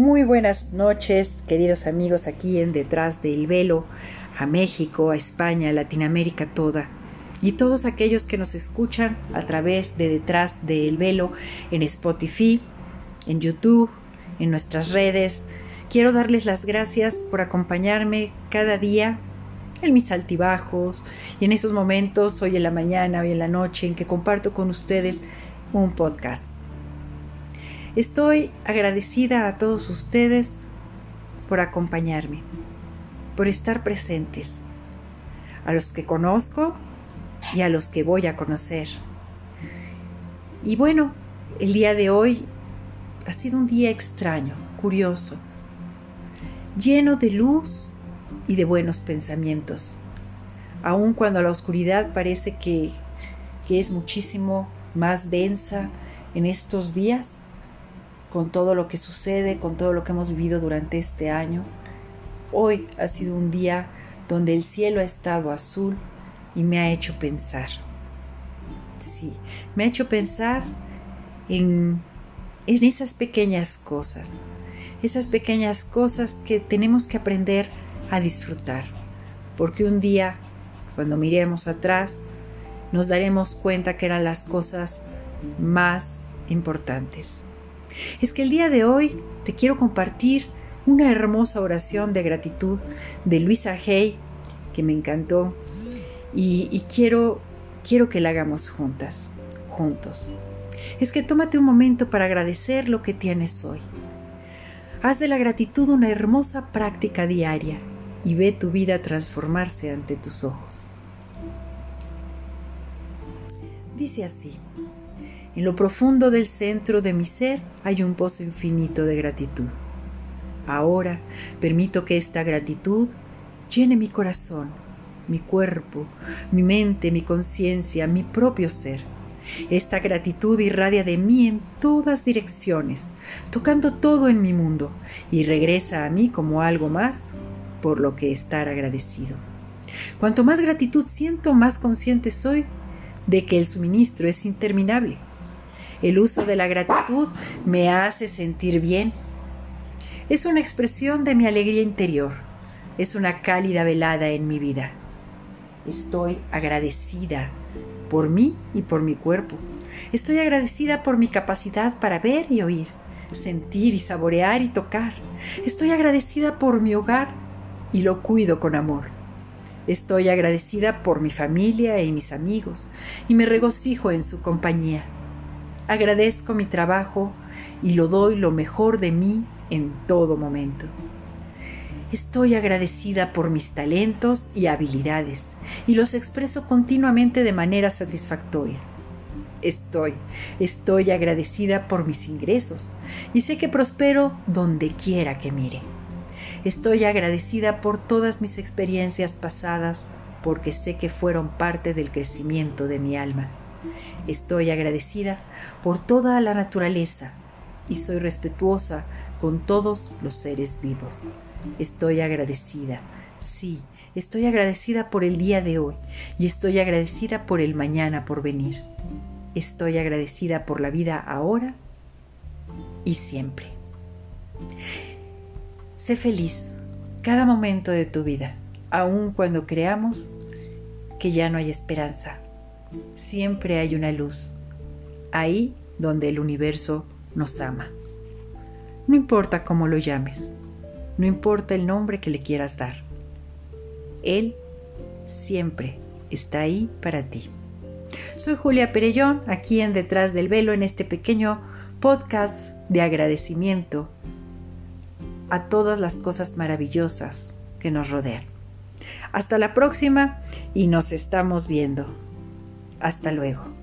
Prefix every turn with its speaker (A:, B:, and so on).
A: Muy buenas noches, queridos amigos, aquí en Detrás del Velo, a México, a España, a Latinoamérica toda. Y todos aquellos que nos escuchan a través de Detrás del Velo en Spotify, en YouTube, en nuestras redes. Quiero darles las gracias por acompañarme cada día en mis altibajos y en esos momentos, hoy en la mañana, hoy en la noche, en que comparto con ustedes un podcast. Estoy agradecida a todos ustedes por acompañarme, por estar presentes, a los que conozco y a los que voy a conocer. Y bueno, el día de hoy ha sido un día extraño, curioso, lleno de luz y de buenos pensamientos, aun cuando la oscuridad parece que, que es muchísimo más densa en estos días, con todo lo que sucede, con todo lo que hemos vivido durante este año. Hoy ha sido un día donde el cielo ha estado azul y me ha hecho pensar. Sí, me ha hecho pensar en, en esas pequeñas cosas, esas pequeñas cosas que tenemos que aprender a disfrutar, porque un día, cuando miremos atrás, nos daremos cuenta que eran las cosas más importantes. Es que el día de hoy te quiero compartir una hermosa oración de gratitud de Luisa Hay que me encantó y, quiero, quiero que la hagamos juntas, juntos. Es que tómate un momento para agradecer lo que tienes hoy. Haz de la gratitud una hermosa práctica diaria y ve tu vida transformarse ante tus ojos. Dice así. En lo profundo del centro de mi ser hay un pozo infinito de gratitud. Ahora permito que esta gratitud llene mi corazón, mi cuerpo, mi mente, mi conciencia, mi propio ser. Esta gratitud irradia de mí en todas direcciones, tocando todo en mi mundo, y regresa a mí como algo más por lo que estar agradecido. Cuanto más gratitud siento, más consciente soy de que el suministro es interminable el uso de la gratitud me hace sentir bien. Es una expresión de mi alegría interior. Es una cálida velada en mi vida. Estoy agradecida por mí y por mi cuerpo. Estoy agradecida por mi capacidad para ver y oír, sentir y saborear y tocar. Estoy agradecida por mi hogar y lo cuido con amor. Estoy agradecida por mi familia y mis amigos y me regocijo en su compañía agradezco mi trabajo y lo doy lo mejor de mí en todo momento. Estoy agradecida por mis talentos y habilidades y los expreso continuamente de manera satisfactoria. Estoy, estoy agradecida por mis ingresos y sé que prospero donde quiera que mire. Estoy agradecida por todas mis experiencias pasadas porque sé que fueron parte del crecimiento de mi alma. Estoy agradecida por toda la naturaleza y soy respetuosa con todos los seres vivos. Estoy agradecida, sí, estoy agradecida por el día de hoy y estoy agradecida por el mañana por venir. Estoy agradecida por la vida ahora y siempre. Sé feliz cada momento de tu vida, aun cuando creamos que ya no hay esperanza siempre hay una luz, ahí donde el universo nos ama. No importa cómo lo llames, no importa el nombre que le quieras dar, Él siempre está ahí para ti. Soy Julia Perellón, aquí en Detrás del Velo, en este pequeño podcast de agradecimiento a todas las cosas maravillosas que nos rodean. Hasta la próxima y nos estamos viendo. Hasta luego.